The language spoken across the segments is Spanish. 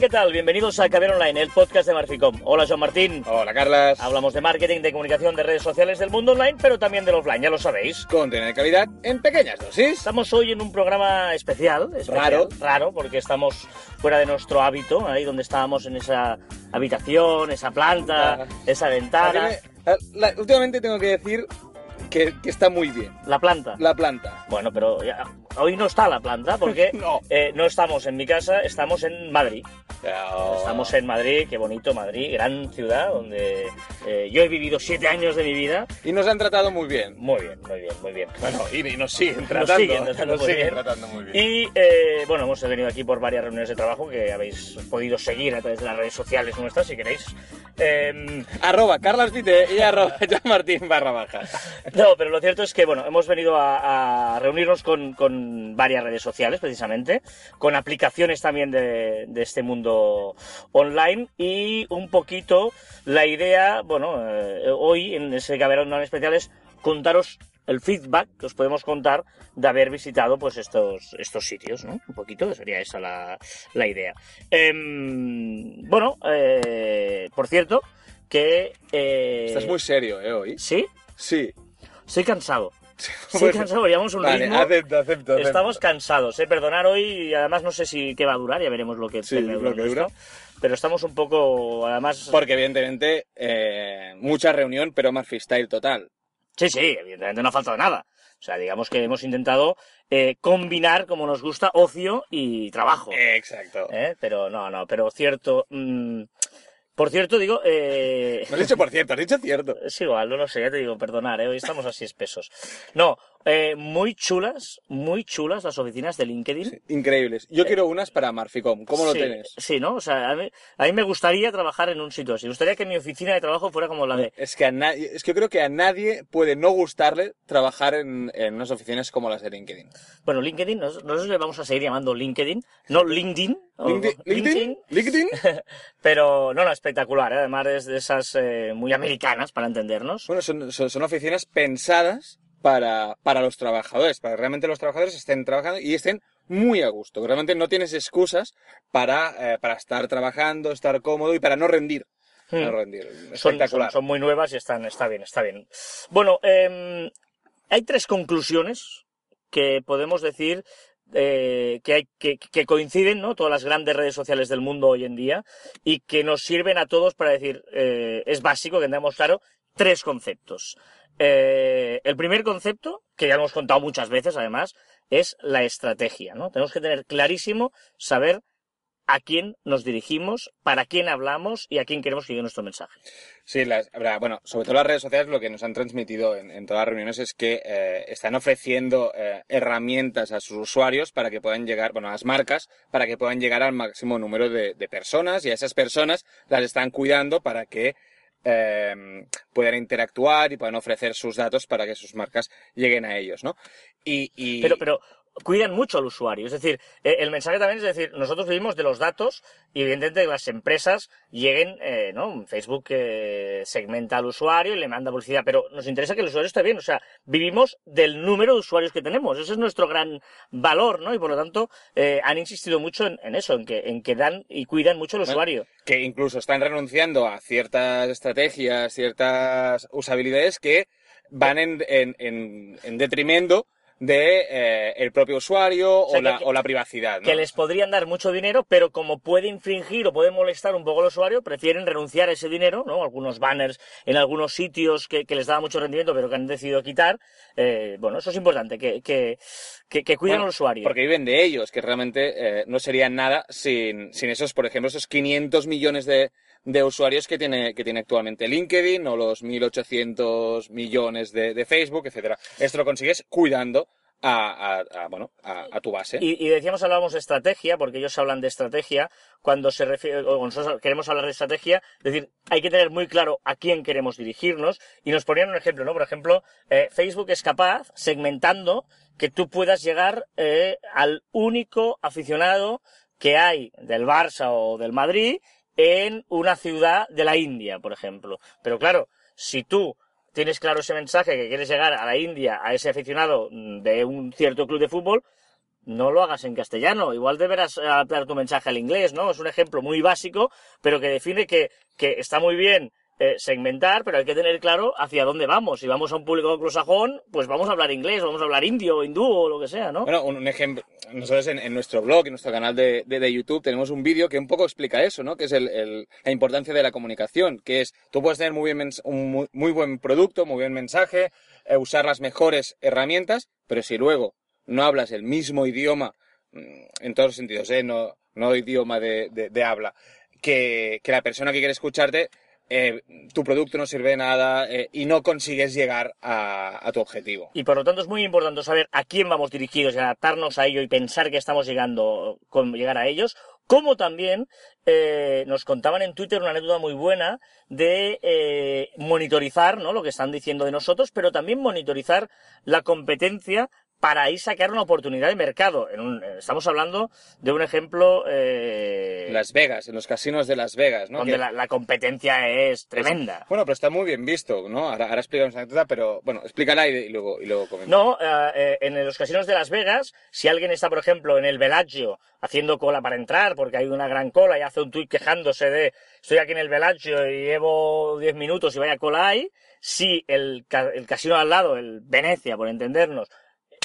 ¿qué tal? Bienvenidos a Caber Online, el podcast de Marficom. Hola, Joan Martín. Hola, Carlas. Hablamos de marketing, de comunicación, de redes sociales del mundo online, pero también del offline, ya lo sabéis. Contenido de calidad en pequeñas dosis. Estamos hoy en un programa especial, especial, Raro. raro, porque estamos fuera de nuestro hábito, ahí donde estábamos en esa habitación, esa planta, Ah. esa ventana. me- la- últimamente tengo que decir que, que está muy bien La planta. la planta. Bueno, pero ya- hoy no está la planta porque No. eh, no estamos en mi casa, estamos en Madrid. Pero- Estamos en Madrid, qué bonito Madrid, gran ciudad donde eh, yo he vivido siete años de mi vida. Y nos han tratado muy bien. Muy bien, muy bien, muy bien. Bueno, y, y nos siguen Nos tratando. siguen tratando nos muy siguen bien. tratando muy bien. Y eh, bueno, hemos venido aquí por varias reuniones de trabajo que habéis podido seguir a través de las redes sociales nuestras, si queréis. Em, Arroba Carlas Vite y arroba Martín barra baja. no, pero lo cierto es que bueno, hemos venido a, a reunirnos con, con varias redes sociales, precisamente, con aplicaciones también de, de este mundo online y un poquito la idea, bueno, eh, hoy en ese caberón no especial es contaros el feedback que os podemos contar de haber visitado pues estos, estos sitios, ¿no? Un poquito, sería esa la, la idea. Em, bueno, eh, por cierto, que... eh, Estás muy serio, ¿eh? Hoy. ¿Sí? Sí. Estoy cansado. Estoy Bueno, cansado, llevamos un Vale, ritmo. acepto, acepto, acepto. Estamos cansados, ¿eh? Perdonar hoy, y además no sé si qué va a durar, ya veremos lo que, Sí, lo que dura. Pero estamos un poco, además... Porque evidentemente eh, mucha reunión, pero más freestyle total. Sí, sí, evidentemente no ha faltado nada. O sea, digamos que hemos intentado eh, combinar, como nos gusta, ocio y trabajo. Exacto. ¿eh? Pero no, no, pero cierto... mm, por cierto, digo... Eh... No has dicho por cierto, has dicho cierto. Es igual, no lo sé, ya te digo, perdonar, ¿eh? hoy estamos así espesos. No, eh, muy chulas, muy chulas las oficinas de LinkedIn. Sí, increíbles. Yo quiero unas para Marficom. ¿Cómo lo Sí, tienes? Sí, ¿no? O sea, a mí, a mí me gustaría trabajar en un sitio así. Me gustaría que mi oficina de trabajo fuera como la de... Es que, a nadie, es que yo creo que a nadie puede no gustarle trabajar en, en unas oficinas como las de LinkedIn. Bueno, LinkedIn, nos- nosotros le vamos a seguir llamando LinkedIn, no LinkedIn. LinkedIn, LinkedIn, LinkedIn. Pero no, no, espectacular, ¿eh? además es de esas eh, muy americanas, para entendernos. Bueno, son, son, son oficinas pensadas para, para los trabajadores, para que realmente los trabajadores estén trabajando y estén muy a gusto. Realmente no tienes excusas para, eh, para estar trabajando, estar cómodo y para no rendir. Hmm. No rendir. Son, Espectacular. son- son muy nuevas y están, está bien, está bien. Bueno, em, hay tres conclusiones que podemos decir eh, que, hay, que, que coinciden, ¿no? Todas las grandes redes sociales del mundo hoy en día y que nos sirven a todos para decir, eh, es básico que tengamos claro tres conceptos. Eh, el primer concepto, que ya hemos contado muchas veces además, es la estrategia, ¿no? Tenemos que tener clarísimo saber a quién nos dirigimos, para quién hablamos y a quién queremos que llegue nuestro mensaje. Sí, bueno, sobre todo las redes sociales lo que nos han transmitido en, todas las reuniones es que eh, están ofreciendo eh, herramientas a sus usuarios para que puedan llegar, bueno, a las marcas, para que puedan llegar al máximo número de personas y a esas personas las están cuidando para que eh, puedan interactuar y puedan ofrecer sus datos para que sus marcas lleguen a ellos, ¿no? Y- Pero, pero cuidan mucho al usuario. Es decir, eh, el mensaje también es decir, nosotros vivimos de los datos y evidentemente que las empresas lleguen, eh, ¿no? Facebook eh, segmenta al usuario y le manda publicidad, pero nos interesa que el usuario esté bien. O sea, vivimos del número de usuarios que tenemos. Ese es nuestro gran valor, ¿no? Y por lo tanto, eh, han insistido mucho en, en eso, en que, en que dan y cuidan mucho al Bueno, usuario. que incluso están renunciando a ciertas estrategias, ciertas usabilidades que van en, en, en, en detrimento de eh, el propio usuario o, sea, la, que- o la privacidad. ¿no? que les podrían dar mucho dinero, pero como puede infringir o puede molestar un poco al usuario, prefieren renunciar a ese dinero, ¿no? Algunos banners en algunos sitios que, que les daba mucho rendimiento, pero que han decidido quitar. Eh, bueno, eso es importante, que, que, que, que cuiden Bueno, al usuario. Porque viven de ellos, que realmente eh, no serían nada sin, sin esos, por ejemplo, esos 500 millones de, de usuarios que tiene, que tiene actualmente LinkedIn o los 1.800 millones de, de Facebook, etcétera. Esto lo consigues cuidando a, a- a, bueno, a, a tu base. Y, y decíamos, hablábamos de estrategia, porque ellos hablan de estrategia, cuando se refiere, o nosotros queremos hablar de estrategia, es decir, hay que tener muy claro a quién queremos dirigirnos, y nos ponían un ejemplo, ¿no? Por ejemplo, eh, Facebook es capaz, segmentando, que tú puedas llegar eh, al único aficionado que hay del Barça o del Madrid en una ciudad de la India, por ejemplo. Pero claro, si tú tienes claro ese mensaje que quieres llegar a la India, a ese aficionado de un cierto club de fútbol, no lo hagas en castellano. Igual deberás adaptar tu mensaje al inglés, ¿no? Es un ejemplo muy básico, pero que define que, que está muy bien eh, segmentar, pero hay que tener claro hacia dónde vamos. Si vamos a un público anglosajón, pues vamos a hablar inglés, vamos a hablar indio hindú o lo que sea, ¿no? Bueno, un, ejemplo, nosotros en, nuestro blog, en nuestro canal de, de, YouTube, tenemos un vídeo que un poco explica eso, ¿no? Que es el, la importancia de la comunicación, que es, tú puedes tener muy, bien un muy, buen producto, muy buen mensaje, eh, usar las mejores herramientas, pero si luego no hablas el mismo idioma, mm, en todos los sentidos, ¿eh? No, no idioma de, de habla, que, que la persona que quiere escucharte, eh, tu producto no sirve de nada eh, y no consigues llegar a, tu objetivo. Y por lo tanto es muy importante saber a quién vamos dirigidos y adaptarnos a ello y pensar que estamos llegando con llegar a ellos. Como también eh, nos contaban en Twitter una anécdota muy buena de monitorizar ¿no? lo que están diciendo de nosotros, pero también monitorizar la competencia para ahí sacar una oportunidad de mercado. estamos hablando de un ejemplo... Eh, Las Vegas, en los casinos de Las Vegas, ¿no? Donde la, competencia es tremenda. bueno, pero está muy bien visto, ¿no? Ahora, ahora explicamos la anécdota, pero bueno, explícala y, luego, y luego No, eh, eh, en los casinos de Las Vegas, si alguien está, por ejemplo, en el Bellagio haciendo cola para entrar, porque hay una gran cola y hace un tuit quejándose de estoy aquí en el Bellagio y llevo 10 minutos y vaya cola hay, si el, el casino al lado, el Venecia, por entendernos,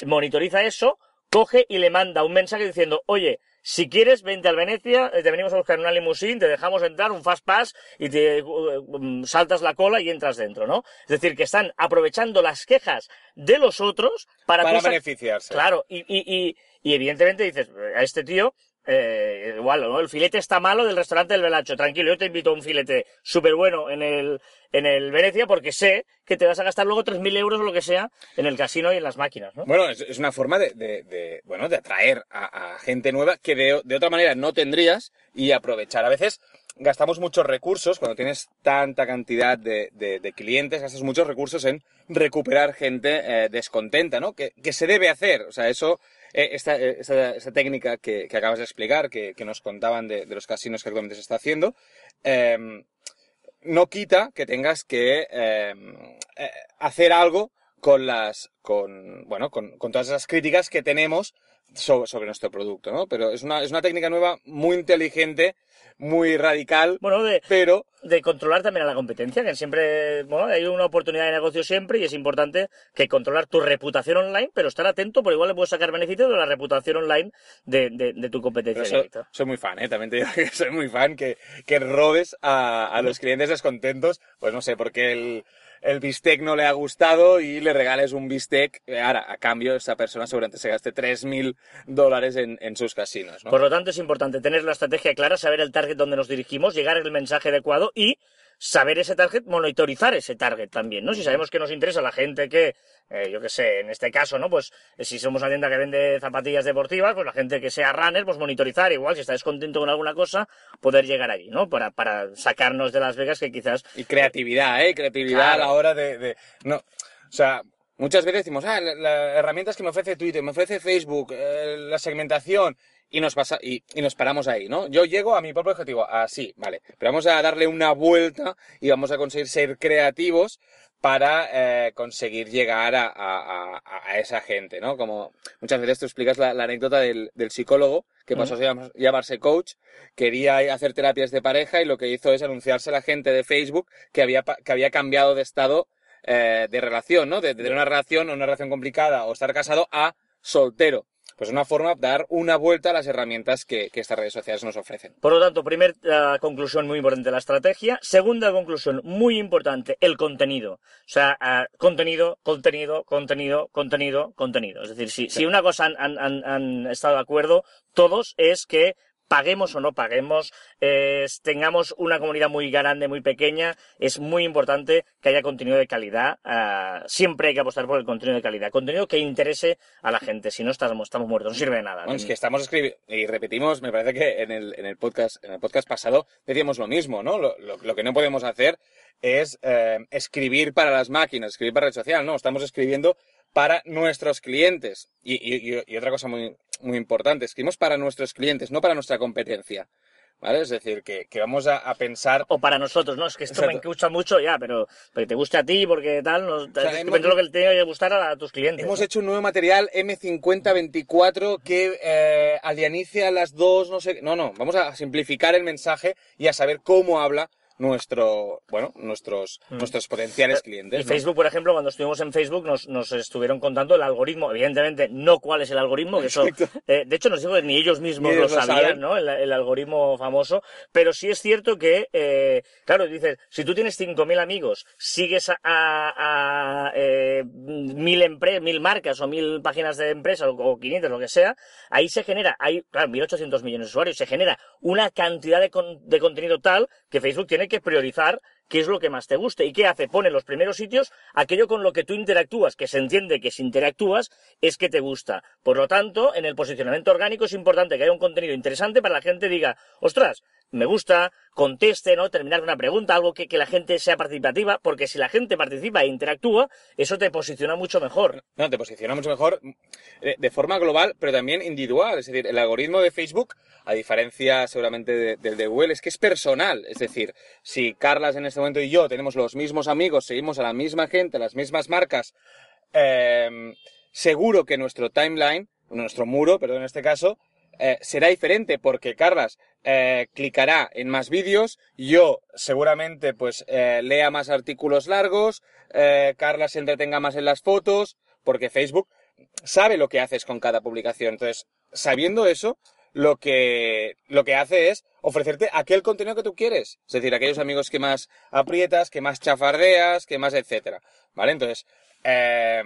monitoriza eso, coge y le manda un mensaje diciendo, oye, si quieres, vente al Venecia, eh, te venimos a buscar una limusín, te dejamos entrar, un fast pass, y te uh, saltas la cola y entras dentro, ¿no? Es decir, que están aprovechando las quejas de los otros para... Para beneficiarse. Claro, y, y, y, y evidentemente dices, a este tío eh, igual, ¿no? El filete está malo del restaurante del Velacho. Tranquilo, yo te invito a un filete súper bueno en el, en el Venecia porque sé que te vas a gastar luego 3.000 euros o lo que sea en el casino y en las máquinas, ¿no? Bueno, es, una forma de, de, bueno, de atraer a, gente nueva que de, de, otra manera no tendrías y aprovechar. A veces gastamos muchos recursos, cuando tienes tanta cantidad de, de clientes, gastas muchos recursos en recuperar gente eh, descontenta, ¿no? Que, que se debe hacer. O sea, eso eh, esta, eh, esta, técnica que, acabas de explicar, que, nos contaban de, los casinos que actualmente se está haciendo, eh, no quita que tengas que em, eh, hacer algo con las, con, bueno, con, con todas esas críticas que tenemos sobre, sobre, nuestro producto, ¿no? Pero es una, es una técnica nueva muy inteligente muy radical. Bueno, de, pero... de controlar también a la competencia, que siempre, bueno, hay una oportunidad de negocio siempre y es importante que controlar tu reputación online, pero estar atento, porque igual le puedes sacar beneficio de la reputación online de, de, tu competencia. soy muy fan, ¿eh? También te digo que soy muy fan que, que robes a, a los clientes descontentos, pues no sé, porque el el bistec no le ha gustado y le regales un bistec, eh, ahora, a cambio esa persona seguramente se gaste 3.000 dólares en, en, sus casinos. Por lo tanto, es importante tener la estrategia clara, saber el target donde nos dirigimos, llegar el mensaje adecuado y saber ese target, monitorizar ese target también, ¿no? Si sabemos que nos interesa la gente que, eh, yo qué sé, en este caso, ¿no? Pues eh, si somos una tienda que vende zapatillas deportivas, pues la gente que sea runner, pues monitorizar, igual, si está descontento con alguna cosa, poder llegar allí, ¿no? Para, para sacarnos de Las Vegas que quizás... Y creatividad, ¿eh? Creatividad a la hora de, de... No, o sea, Muchas veces decimos, ah, las herramientas que me ofrece Twitter, me ofrece Facebook, eh, la segmentación, y nos pasa, y, y, nos paramos ahí, ¿no? Yo llego a mi propio objetivo, así, vale. Pero vamos a darle una vuelta y vamos a conseguir ser creativos para eh, conseguir llegar a, a, a, esa gente, ¿no? Como muchas veces tú explicas la, la anécdota del, del, psicólogo que pasó a llamarse coach, quería hacer terapias de pareja y lo que hizo es anunciarse a la gente de Facebook que había, que había cambiado de estado eh, de relación, ¿no? De, de una relación o una relación complicada o estar casado a soltero pues una forma de dar una vuelta a las herramientas que, estas redes sociales nos ofrecen. Por lo tanto, primera conclusión muy importante, la estrategia. Segunda conclusión muy importante, el contenido. O sea, ah, contenido, contenido, contenido, contenido, contenido. Es decir, si, si una cosa han, han, han estado de acuerdo todos es que paguemos o no paguemos, eh, tengamos una comunidad muy grande, muy pequeña, es muy importante que haya contenido de calidad. Uh, siempre hay que apostar por el contenido de calidad. Contenido que interese a la gente. Si no, estamos, estamos muertos. No sirve de nada. es que estamos escribiendo, y repetimos, me parece que en el, en el podcast, en el podcast pasado decíamos lo mismo, ¿no? Lo, que no podemos hacer es eh, escribir para las máquinas, escribir para red social, no, estamos escribiendo para nuestros clientes. Y, y, y otra cosa muy, muy importante, escribimos para nuestros clientes, no para nuestra competencia. ¿vale? Es decir, que, que vamos a, a pensar... O para nosotros, ¿no? Es que esto me Exacto. gusta mucho ya, pero, pero que te guste a ti porque tal, no, sea, hemos- depende de lo que tenga que gustar a, a tus clientes. Hemos ¿no? hecho un nuevo material M5024 que eh, alianice a las dos, no sé... No, no, vamos a simplificar el mensaje y a saber cómo habla nuestro, bueno, nuestros, Mm. nuestros potenciales Y clientes. ¿no? Facebook, por ejemplo, cuando estuvimos en Facebook nos, nos estuvieron contando el algoritmo. Evidentemente, no cuál es el algoritmo, que eso, eh, de hecho, nos dijo que ni ellos mismos Ni ellos lo lo sabían. ¿no? El, el algoritmo famoso. Pero sí es cierto que, eh, claro, dices, si tú tienes 5.000 amigos, sigues a, a, a, eh, mil empresas, mil marcas o mil páginas de empresa o, o 500, lo que sea, ahí se genera, hay, claro, 1.800 millones de usuarios, se genera una cantidad de, con- de contenido tal que Facebook tiene que priorizar qué es lo que más te guste. ¿Y qué hace? Pone en los primeros sitios aquello con lo que tú interactúas, que se entiende que si interactúas es que te gusta. Por lo tanto, en el posicionamiento orgánico es importante que haya un contenido interesante para la gente diga, ostras, me gusta, conteste, ¿no? Terminar una pregunta, algo que, que la gente sea participativa, porque si la gente participa e interactúa, eso te posiciona mucho mejor. No, te posiciona mucho mejor eh, de forma global, pero también individual. Es decir, el algoritmo de Facebook, a diferencia seguramente de- del de Google, es que es personal. Es decir, si Carlas en este momento y yo tenemos los mismos amigos, seguimos a la misma gente, las mismas marcas, eh, seguro que nuestro timeline, nuestro muro, perdón, en este caso, eh, será diferente porque Carlas eh, clicará en más vídeos, yo seguramente pues lea más artículos largos, Carlas se entretenga más en las fotos, porque Facebook sabe lo que haces con cada publicación. Entonces, sabiendo eso, lo que, lo que hace es ofrecerte aquel contenido que tú quieres. Es decir, aquellos amigos que más aprietas, que más chafardeas, que más etcétera. ¿Vale? Entonces, eh,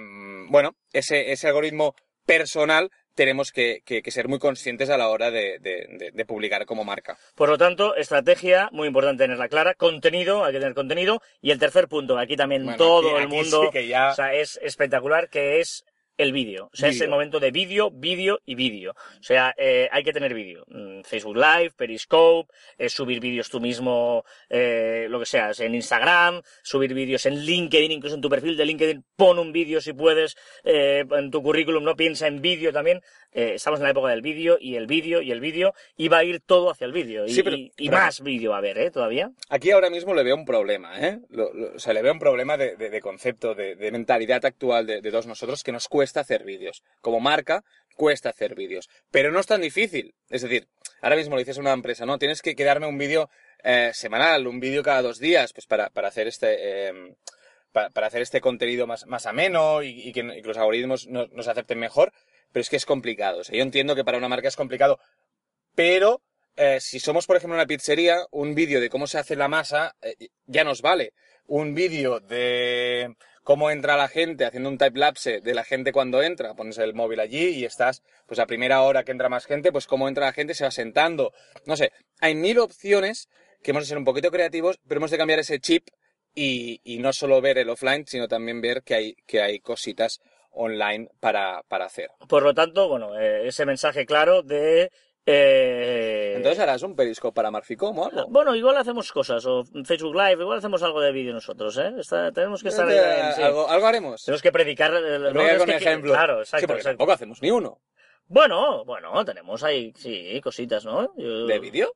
bueno, ese, ese algoritmo personal tenemos que, que- que ser muy conscientes a la hora de, de- de- de publicar como marca. Por lo tanto, estrategia, muy importante tenerla clara, contenido, hay que tener contenido, y el tercer punto, aquí también Bueno, todo aquí- el aquí mundo, sí que ya- o sea, es espectacular, que es el vídeo. O sea, es Vídeo. el momento de vídeo, vídeo y vídeo. O sea, eh, hay que tener vídeo. Mm, Facebook Live, Periscope, eh, subir vídeos tú mismo, eh, lo que sea, en Instagram, subir vídeos en LinkedIn, incluso en tu perfil de LinkedIn, pon un vídeo si puedes, eh, en tu currículum, no piensa en vídeo también. Eh, estamos en la época del vídeo y el vídeo y el vídeo y va a ir todo hacia el vídeo. Y, Sí, pero- y- y pero- más vídeo va a haber, ¿eh? Todavía. Aquí ahora mismo le veo un problema, ¿eh? Lo- lo- o sea, le veo un problema de, de- de concepto, de, de mentalidad actual de, de todos nosotros que nos cuesta hacer vídeos. Como marca, cuesta hacer vídeos. Pero no es tan difícil. Es decir, ahora mismo le dices a una empresa, no, tienes que, que darme un vídeo eh, semanal, un vídeo cada dos días, pues para, para hacer este... eh, pa- para, hacer este contenido más, más ameno y, y que, y que los algoritmos nos, nos acepten mejor, pero es que es complicado. O yo entiendo que para una marca es complicado, pero eh, si somos, por ejemplo, una pizzería, un vídeo de cómo se hace la masa eh, ya nos vale. Un vídeo de cómo entra la gente, haciendo un time lapse de la gente cuando entra, pones el móvil allí y estás, pues a primera hora que entra más gente, pues cómo entra la gente, se va sentando. No sé, hay mil opciones que hemos de ser un poquito creativos, pero hemos de cambiar ese chip y, y no solo ver el offline, sino también ver que hay, que hay cositas online para, para hacer. Por lo tanto, bueno, eh, ese mensaje claro de... eh, Entonces harás un periscope para Marficom o algo. Bueno, igual hacemos cosas, o Facebook Live, igual hacemos algo de vídeo nosotros, ¿eh? Está- tenemos que estar ahí, Eh, sí. algo, algo haremos. Tenemos que predicar. eh, lo Venga es con que-. Claro, Sí, exacto, porque exacto. tampoco hacemos ni uno. Bueno, bueno, tenemos ahí, sí, cositas, ¿no? Yo- ¿De vídeo?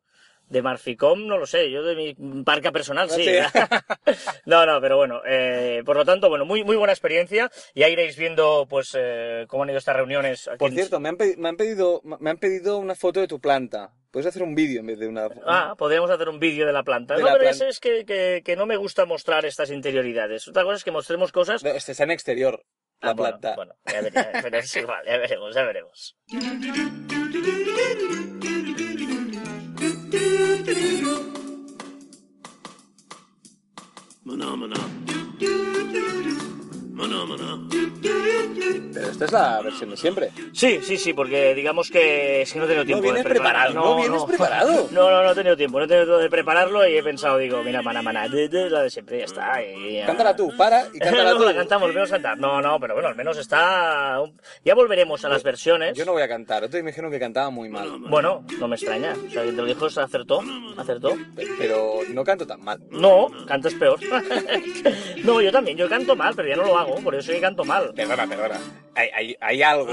De Marficom, no lo sé, yo de mi parca personal sí. Sí. no, no, pero bueno, eh, por lo tanto, bueno, muy, muy buena experiencia. Ya iréis viendo, pues, eh, cómo han ido estas reuniones. aquí Por en- cierto, me han, pedi- me han pedido me han pedido una foto de tu planta. Puedes hacer un vídeo en vez de una. Ah, podríamos hacer un vídeo de la planta. De no, la pero ese es que, que, que no me gusta mostrar estas interioridades. Otra cosa es que mostremos cosas No, este está en exterior. La Ah, bueno, planta. Bueno, ya veremos, es igual, ya veremos, ya veremos. Phenomena. Pero esta es la versión de siempre. Sí, sí, sí, porque digamos que si no he tenido tiempo vienes de preparar. preparado, no vienes preparado. No, no, no he tenido tiempo, no he tenido tiempo de prepararlo y he pensado, digo, mira, mana, mana, de, de, la de siempre, ya está. Y ya. Cántala tú, para y cántala no, tú. la cantamos, volvemos a cantar. No, no, pero bueno, al menos está... Ya volveremos a las versiones. Yo no voy a cantar. Otro me dijeron que cantaba muy mal. Bueno, no me extraña. O sea, quien te lo dijo, se acertó, acertó. Pe- Pero no canto tan mal. No, cantas peor. no, yo también, yo canto mal, pero ya no lo hago, por eso yo canto mal. Perdona, perdona. Hay, hay, hay algo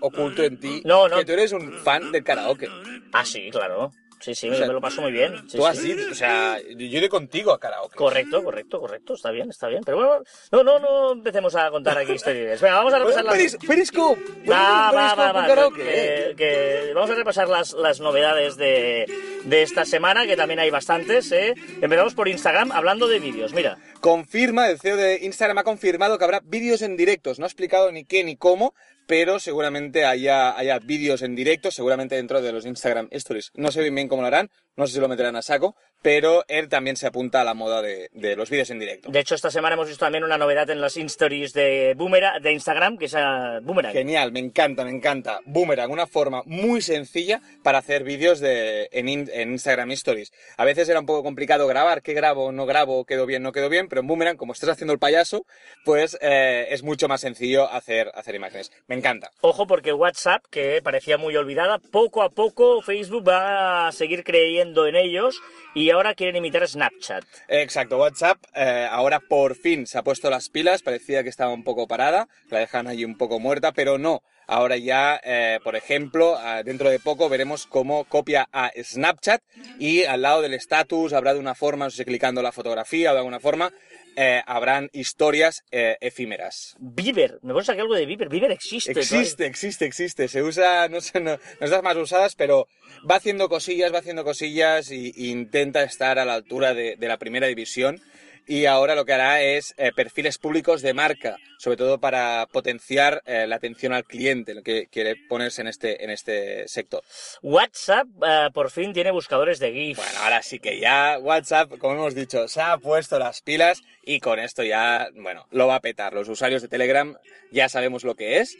oculto en ti No, no. que tú eres un fan del karaoke. Ah, sí, claro. Sí, sí, O sea, me lo paso muy bien. Sí, Tú has sí. ido, o sea, yo iré contigo a karaoke. Correcto, correcto, correcto. Está bien, está bien. Pero bueno, no, no, no empecemos a contar aquí historias. Venga, vamos a repasar las... Peris- Periscope. Va, va, va, en va. karaoke, que- eh. que vamos a repasar las, las novedades de, de esta semana, que también hay bastantes. ¿eh? Empezamos por Instagram hablando de vídeos. Mira, Confirma, el CEO de Instagram ha confirmado que habrá vídeos en directos. No ha explicado ni qué ni cómo, pero seguramente haya, vídeos en directo, seguramente dentro de los Instagram Stories. No sé bien bien cómo lo harán, no sé si lo meterán a saco, pero él también se apunta a la moda de, de los vídeos en directo. de hecho, esta semana hemos visto también una novedad en las stories de Boomerang, de Instagram, que es a Boomerang. Genial, me encanta, me encanta. Boomerang, una forma muy sencilla para hacer vídeos de, en, in- en Instagram Stories. A veces era un poco complicado grabar, qué grabo, no grabo, quedo bien, no quedo bien, pero en Boomerang, como estás haciendo el payaso, pues eh, es mucho más sencillo hacer, hacer imágenes. Me encanta. Ojo porque WhatsApp, que parecía muy olvidada, poco a poco Facebook va a seguir creyendo en ellos y ahora quieren imitar Snapchat. Exacto, WhatsApp eh, ahora por fin se ha puesto las pilas, parecía que estaba un poco parada, la dejan allí un poco muerta, pero no. Ahora ya, eh, por ejemplo, ah, dentro de poco veremos cómo copia a Snapchat y al lado del status habrá de una forma, no sé clicando la fotografía o de alguna forma, eh, habrán historias eh, efímeras. Bieber, me pones aquí algo de Bieber. Bieber existe. Existe, existe, existe. Se usa, no sé, no, no es de las más usadas, pero va haciendo cosillas, va haciendo cosillas y, y intenta estar a la altura de, de la primera división. Y ahora lo que hará es eh, perfiles públicos de marca, sobre todo para potenciar eh, la atención al cliente, lo que quiere ponerse en este, en este sector. WhatsApp eh, por fin tiene buscadores de GIF. Bueno, ahora sí que ya WhatsApp, como hemos dicho, se ha puesto las pilas y con esto ya, bueno, lo va a petar. Los usuarios de Telegram ya sabemos lo que es.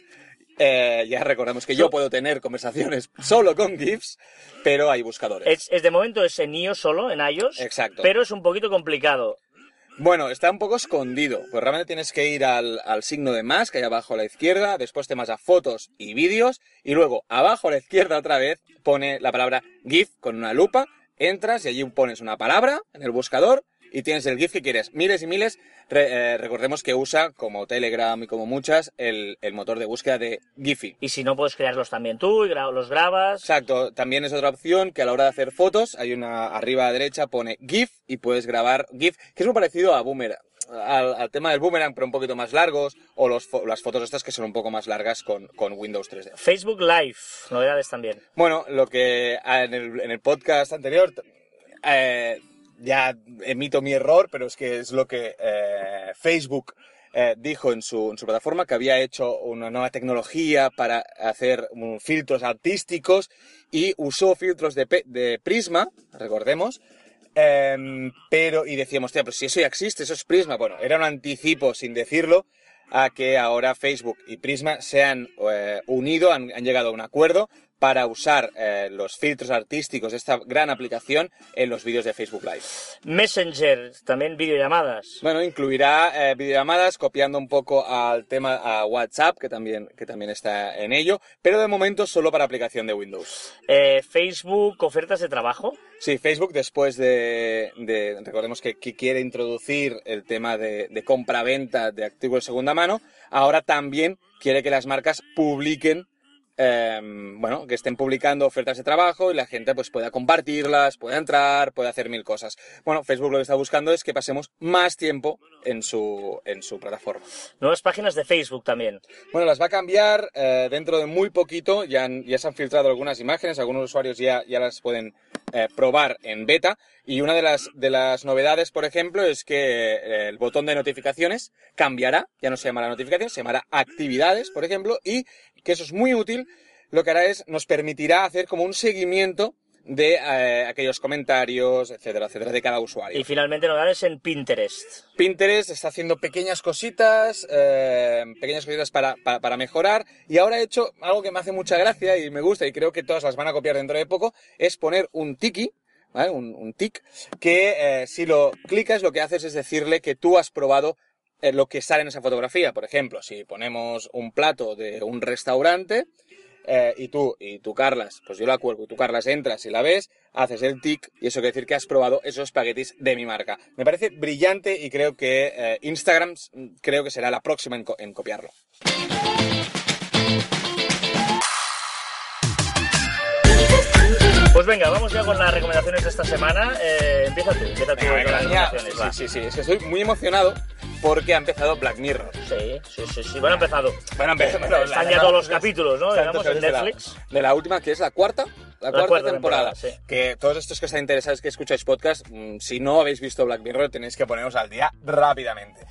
Eh, ya recordamos que yo puedo tener conversaciones solo con GIFs, pero hay buscadores. Es, es de momento es en iOS solo, en iOS. Exacto. Pero es un poquito complicado. Bueno, está un poco escondido. Pues realmente tienes que ir al, al signo de más, que hay abajo a la izquierda, después te vas a fotos y vídeos, y luego abajo a la izquierda otra vez pone la palabra GIF con una lupa, entras y allí pones una palabra en el buscador y tienes el GIF que quieres. Miles y miles. Re- eh, recordemos que usa, como Telegram y como muchas, el, el motor de búsqueda de Giphy. Y si no, puedes crearlos también tú y gra- los grabas. Exacto, también es otra opción que a la hora de hacer fotos, hay una arriba a la derecha, pone GIF y puedes grabar GIF, que es muy parecido a Boomerang, al, al tema del Boomerang, pero un poquito más largos, o los las fotos estas que son un poco más largas con, con Windows 3D. Facebook Live, novedades también. Bueno, lo que ah, en el, en el podcast anterior eh, ya emito mi error, pero es que es lo que eh, Facebook eh, dijo en su, en su plataforma, que había hecho una nueva tecnología para hacer filtros artísticos y usó filtros de, Prisma, recordemos, Em, pero, y decíamos, "Hostia, pero si eso ya existe, eso es Prisma. Bueno, era un anticipo, sin decirlo, a que ahora Facebook y Prisma se han eh, unido, han llegado a un acuerdo para usar eh, los filtros artísticos de esta gran aplicación en los vídeos de Facebook Live. Messenger, también videollamadas. Bueno, incluirá eh, videollamadas copiando un poco al tema a WhatsApp, que también, que también está en ello, pero de momento solo para aplicación de Windows. Eh, Facebook, ofertas de trabajo. Sí, Facebook después de, de- recordemos que, que quiere introducir el tema de, de compra-venta de activos de segunda mano, ahora también quiere que las marcas publiquen, eh, bueno, que estén publicando ofertas de trabajo y la gente pues pueda compartirlas, pueda entrar, pueda hacer mil cosas. Bueno, Facebook lo que está buscando es que pasemos más tiempo en su, en su plataforma. Nuevas páginas de Facebook también. Bueno, las va a cambiar eh, dentro de muy poquito. Ya, han- ya se han filtrado algunas imágenes, algunos usuarios ya, ya las pueden eh, probar en beta. Y una de las, de las novedades, por ejemplo, es que eh, el botón de notificaciones cambiará. Ya no se llamará notificaciones, se llamará actividades, por ejemplo. Y que eso es muy útil. Lo que hará es, nos permitirá hacer como un seguimiento de eh, aquellos comentarios, etcétera, etcétera, de cada usuario. Y finalmente novedades en Pinterest. Pinterest está haciendo pequeñas cositas, eh, pequeñas cositas para, para, para mejorar. Y ahora he hecho algo que me hace mucha gracia y me gusta y creo que todas las van a copiar dentro de poco, es poner un tiki, un, un tic, que eh, si lo clicas lo que haces es decirle que tú has probado eh, lo que sale en esa fotografía. Por ejemplo, si ponemos un plato de un restaurante, eh, y tú, y tú Carlas, pues yo la cuelgo y tú Carlas entras y la ves, haces el tic y eso quiere decir que has probado esos espaguetis de mi marca. Me parece brillante y creo que Instagram creo que será la próxima en, en copiarlo. Pues venga, vamos ya con las recomendaciones de esta semana. Eh, empieza tú, empieza tú Venga, con las recomendaciones. va. Sí, sí, sí. Es que estoy muy emocionado porque ha empezado Black Mirror. Sí, sí, sí, sí. Bueno, ha empezado. Bueno, empezó, Eh, Están ya todos los capítulos, ¿no? Digamos, en de la- Netflix. De la última, que es la cuarta. La, cuarta, cuarta temporada. temporada, sí. Que todos estos que están interesados que escucháis podcast, mm, si no habéis visto Black Mirror, tenéis que poneros al día rápidamente.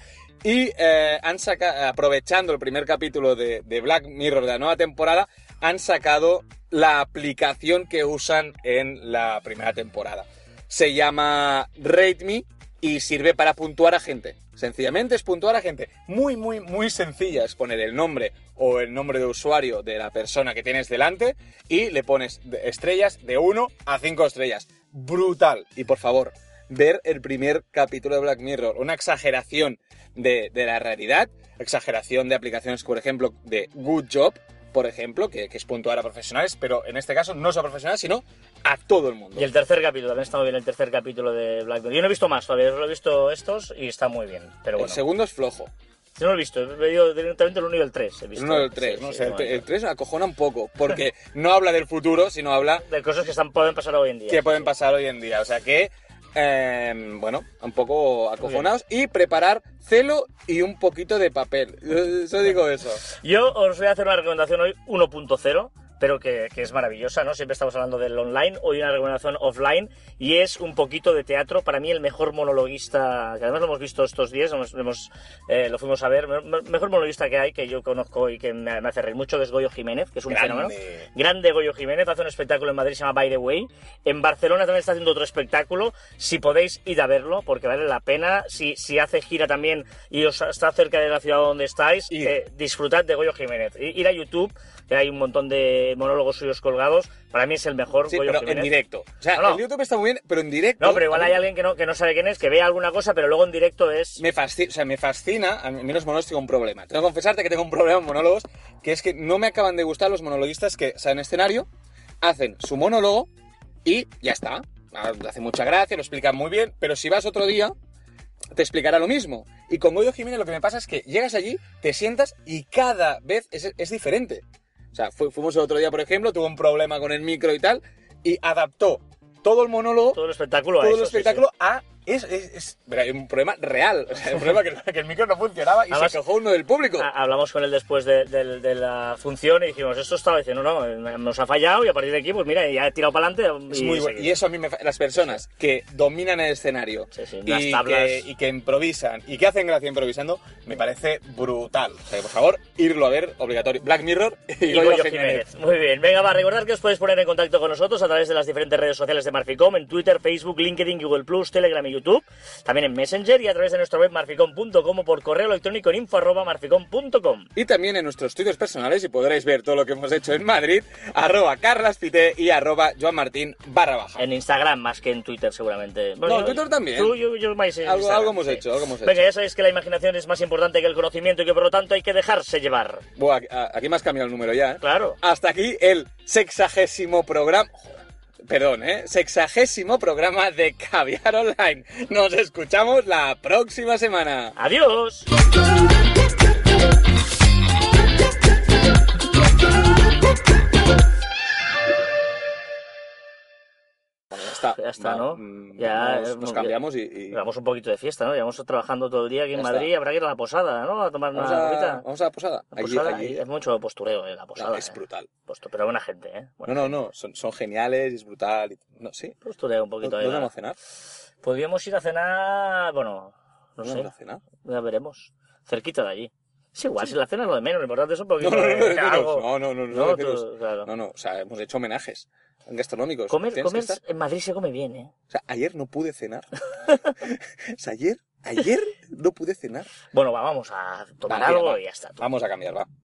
Y eh, han sacado, aprovechando el primer capítulo de, de Black Mirror de la nueva temporada, han sacado la aplicación que usan en la primera temporada. Se llama Rate Me y sirve para puntuar a gente. Sencillamente es puntuar a gente. Muy, muy, muy sencilla. Es poner el nombre o el nombre de usuario de la persona que tienes delante y le pones estrellas de 1 a 5 estrellas. Brutal. Y por favor, ver el primer capítulo de Black Mirror. Una exageración de, de la realidad. Exageración de aplicaciones, por ejemplo, de Good Job, por ejemplo, que, que es puntuar a profesionales, pero en este caso no solo a profesionales, sino a todo el mundo. Y el tercer capítulo, también está muy bien el tercer capítulo de Black Mirror. Yo no he visto más todavía, solo he visto estos y está muy bien. Pero El segundo es flojo. yo no lo he visto, he venido directamente el 1 y el 3. He El visto. uno del 3, Sí, ¿no? sí, O sea, el, bueno. el 3 acojona un poco, porque no habla del futuro, sino habla De cosas que están, pueden pasar hoy en día. que pueden pasar hoy en día. O sea que, eh, bueno, un poco acojonados y preparar celo y un poquito de papel. Yo yo digo eso. Yo os voy a hacer una recomendación hoy 1.0, pero que, que es maravillosa, ¿no? Siempre estamos hablando del online, hoy una recomendación offline, y es un poquito de teatro. Para mí el mejor monologuista, que además lo hemos visto estos días, hemos, hemos, eh, lo fuimos a ver, me- me- mejor monologuista que hay, que yo conozco y que me, me hace reír mucho, que es Goyo Jiménez, que es un Grande. fenómeno. Grande Goyo Jiménez, hace un espectáculo en Madrid, se llama By the Way. En Barcelona también está haciendo otro espectáculo. Si podéis, ir a verlo, porque vale la pena. Si, si hace gira también y os está cerca de la ciudad donde estáis, eh, disfrutad de Goyo Jiménez. Ir a YouTube, que hay un montón de monólogos suyos colgados. Para mí es el mejor Sí, Goyo pero Jiménez. en directo. O sea, No, no. el YouTube está muy bien, pero en directo. No, pero igual hay alguien que no, que no sabe quién es, que vea alguna cosa, pero luego en directo es... Me fascina, o sea, me fascina, a mí los monólogos tengo un problema. Tengo que confesarte que tengo un problema en monólogos, que es que no me acaban de gustar los monologuistas que salen en escenario, hacen su monólogo y ya está. Ah, Hace mucha gracia, lo explican muy bien, pero si vas otro día, te explicará lo mismo. Y con Goyo Jiménez lo que me pasa es que llegas allí, te sientas y cada vez es, es diferente. O sea, fu- fuimos el otro día, por ejemplo, tuvo un problema con el micro y tal, y adaptó todo el monólogo Todo el espectáculo a todo eso, el sí, sí. espectáculo a. Es, es, es- un problema real. O sea, un problema que, que el micro no funcionaba y Además- se quejó uno del público. Ha- Hablamos con él después de, de- de la función y dijimos, esto estaba diciendo, no, no, nos ha fallado y a partir de aquí, pues mira, ya he tirado para adelante. es muy bueno. Y eso a mí me Las personas que dominan el escenario Sí, sí, y, que, y que improvisan y que hacen gracia improvisando, me parece brutal. O sea, que, por favor, irlo a ver, obligatorio. Black Mirror y, Y Goyo Jiménez. Jiménez. Muy bien. Venga, va, recordad que os podéis poner en contacto con nosotros a través de las diferentes redes sociales de Marficom, en Twitter, Facebook, LinkedIn, Google Plus, Telegram y YouTube. También en Messenger y a través de nuestra web marficom.com o por correo electrónico en info arroba marficom.com. Y también en nuestros estudios personales y podréis ver todo lo que hemos hecho en Madrid, arroba carlaspite y arroba joanmartin barra baja. En Instagram más que en Twitter seguramente. No, en Twitter también. Tú, yo, yo en Algo- algo hemos sí. hecho, algo hemos Venga, hecho. ya sabéis que la imaginación es más importante que el conocimiento y que por lo tanto hay que dejarse llevar. Buah, aquí- aquí me has cambiado el número ya, ¿eh? Claro. Hasta aquí el sexagésimo programa. Joder, Perdón, ¿eh? Sexagésimo programa de Caviar Online. Nos escuchamos la próxima semana. Adiós. Ya está. ¿no? mm, Ya, nos, muy cambiamos y, y Llevamos un poquito de fiesta, ¿no? Llevamos trabajando todo el día aquí en Ya Madrid. está. Habrá que ir a la posada, ¿no? A tomar vamos, una a, copita. vamos a la posada. La posada, allí- es mucho postureo, ¿eh? La posada. No, es ¿eh? brutal. Pero buena gente, ¿eh? No, Buena no, gente. no, son, son geniales es brutal. y- No, sí. Postureo un poquito. ¿Dónde va. vamos a cenar? Podríamos ir a cenar, bueno, no ¿Dónde sé, vamos a cenar? ya veremos. Cerquita de allí. Es igual, si la cena es lo de menos, lo importante es un No, poquito no, no, no, no, no, no, no, no, No, no, tú- claro. no, no, o sea, hemos hecho homenajes gastronómicos. Comer, comer en Madrid se come bien, ¿eh? O sea, ayer no pude cenar. o sea, ayer, ayer no pude cenar. Bueno, va, vamos a tomar Va, tira, algo va. y ya está. tú. Vamos a cambiar, va.